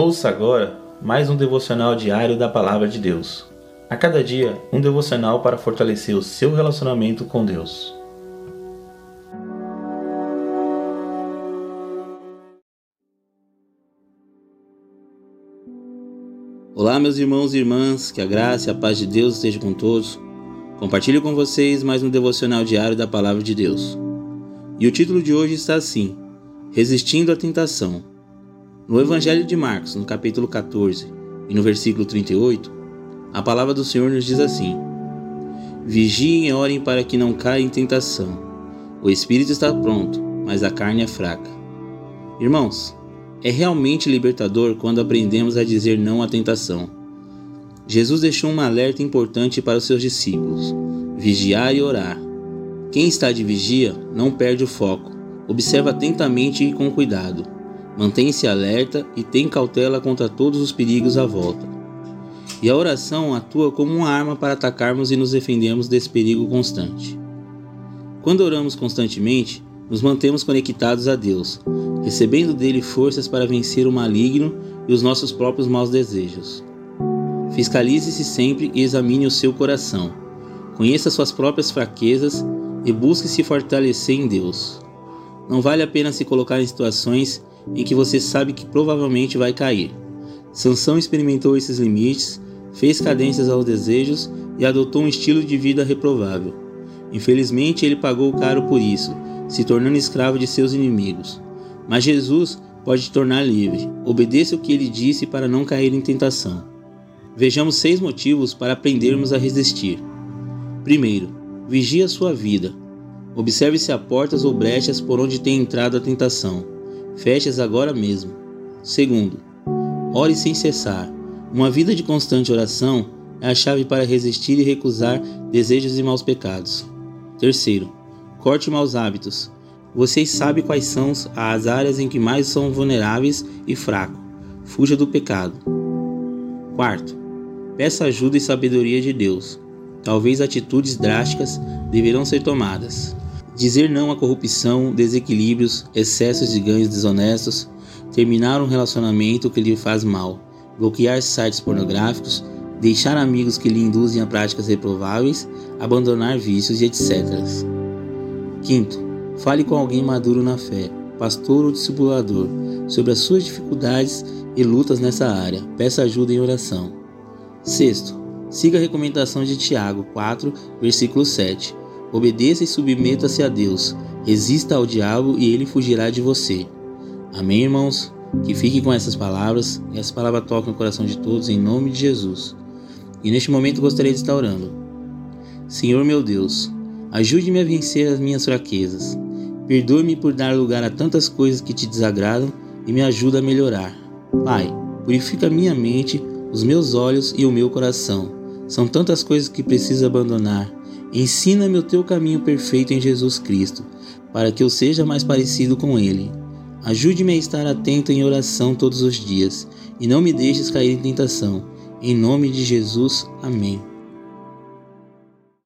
Ouça agora mais um devocional diário da Palavra de Deus. A cada dia, um devocional para fortalecer o seu relacionamento com Deus. Olá, meus irmãos e irmãs, que a graça e a paz de Deus esteja com todos. Compartilho com vocês mais um devocional diário da Palavra de Deus. E o título de hoje está assim: Resistindo à Tentação. No Evangelho de Marcos, no capítulo 14 e no versículo 38, a palavra do Senhor nos diz assim: Vigiem e orem para que não caia em tentação. O espírito está pronto, mas a carne é fraca. Irmãos, é realmente libertador quando aprendemos a dizer não à tentação. Jesus deixou um alerta importante para os seus discípulos: vigiar e orar. Quem está de vigia não perde o foco, observa atentamente e com cuidado. Mantém-se alerta e tem cautela contra todos os perigos à volta. E a oração atua como uma arma para atacarmos e nos defendermos desse perigo constante. Quando oramos constantemente, nos mantemos conectados a Deus, recebendo dele forças para vencer o maligno e os nossos próprios maus desejos. Fiscalize-se sempre e examine o seu coração. Conheça suas próprias fraquezas e busque se fortalecer em Deus. Não vale a pena se colocar em situações em que você sabe que provavelmente vai cair. Sansão experimentou esses limites, fez cadências aos desejos e adotou um estilo de vida reprovável. Infelizmente, ele pagou caro por isso, se tornando escravo de seus inimigos. Mas Jesus pode te tornar livre. Obedeça o que ele disse para não cair em tentação. Vejamos seis motivos para aprendermos a resistir. Primeiro, vigie a sua vida. Observe se há portas ou brechas por onde tem entrado a tentação. Feche-as agora mesmo. Segundo, ore sem cessar. Uma vida de constante oração é a chave para resistir e recusar desejos e maus pecados. Terceiro, corte maus hábitos. Vocês sabem quais são as áreas em que mais são vulneráveis e fracos. Fuja do pecado. Quarto, Peça ajuda e sabedoria de Deus. Talvez atitudes drásticas deverão ser tomadas. Dizer não à corrupção, desequilíbrios, excessos de ganhos desonestos, terminar um relacionamento que lhe faz mal, bloquear sites pornográficos, deixar amigos que lhe induzem a práticas reprováveis, abandonar vícios e etc. Quinto, fale com alguém maduro na fé, pastor ou discipulador, sobre as suas dificuldades e lutas nessa área. Peça ajuda em oração. Sexto, siga a recomendação de Tiago 4, versículo 7. Obedeça e submeta-se a Deus. Resista ao diabo e ele fugirá de você. Amém, irmãos? Que fique com essas palavras e essa palavra toque no coração de todos em nome de Jesus. E neste momento gostaria de estar orando. Senhor meu Deus, ajude-me a vencer as minhas fraquezas. Perdoe-me por dar lugar a tantas coisas que te desagradam e me ajuda a melhorar. Pai, purifica minha mente os meus olhos e o meu coração. São tantas coisas que preciso abandonar. Ensina-me o teu caminho perfeito em Jesus Cristo, para que eu seja mais parecido com Ele. Ajude-me a estar atento em oração todos os dias e não me deixes cair em tentação. Em nome de Jesus, amém.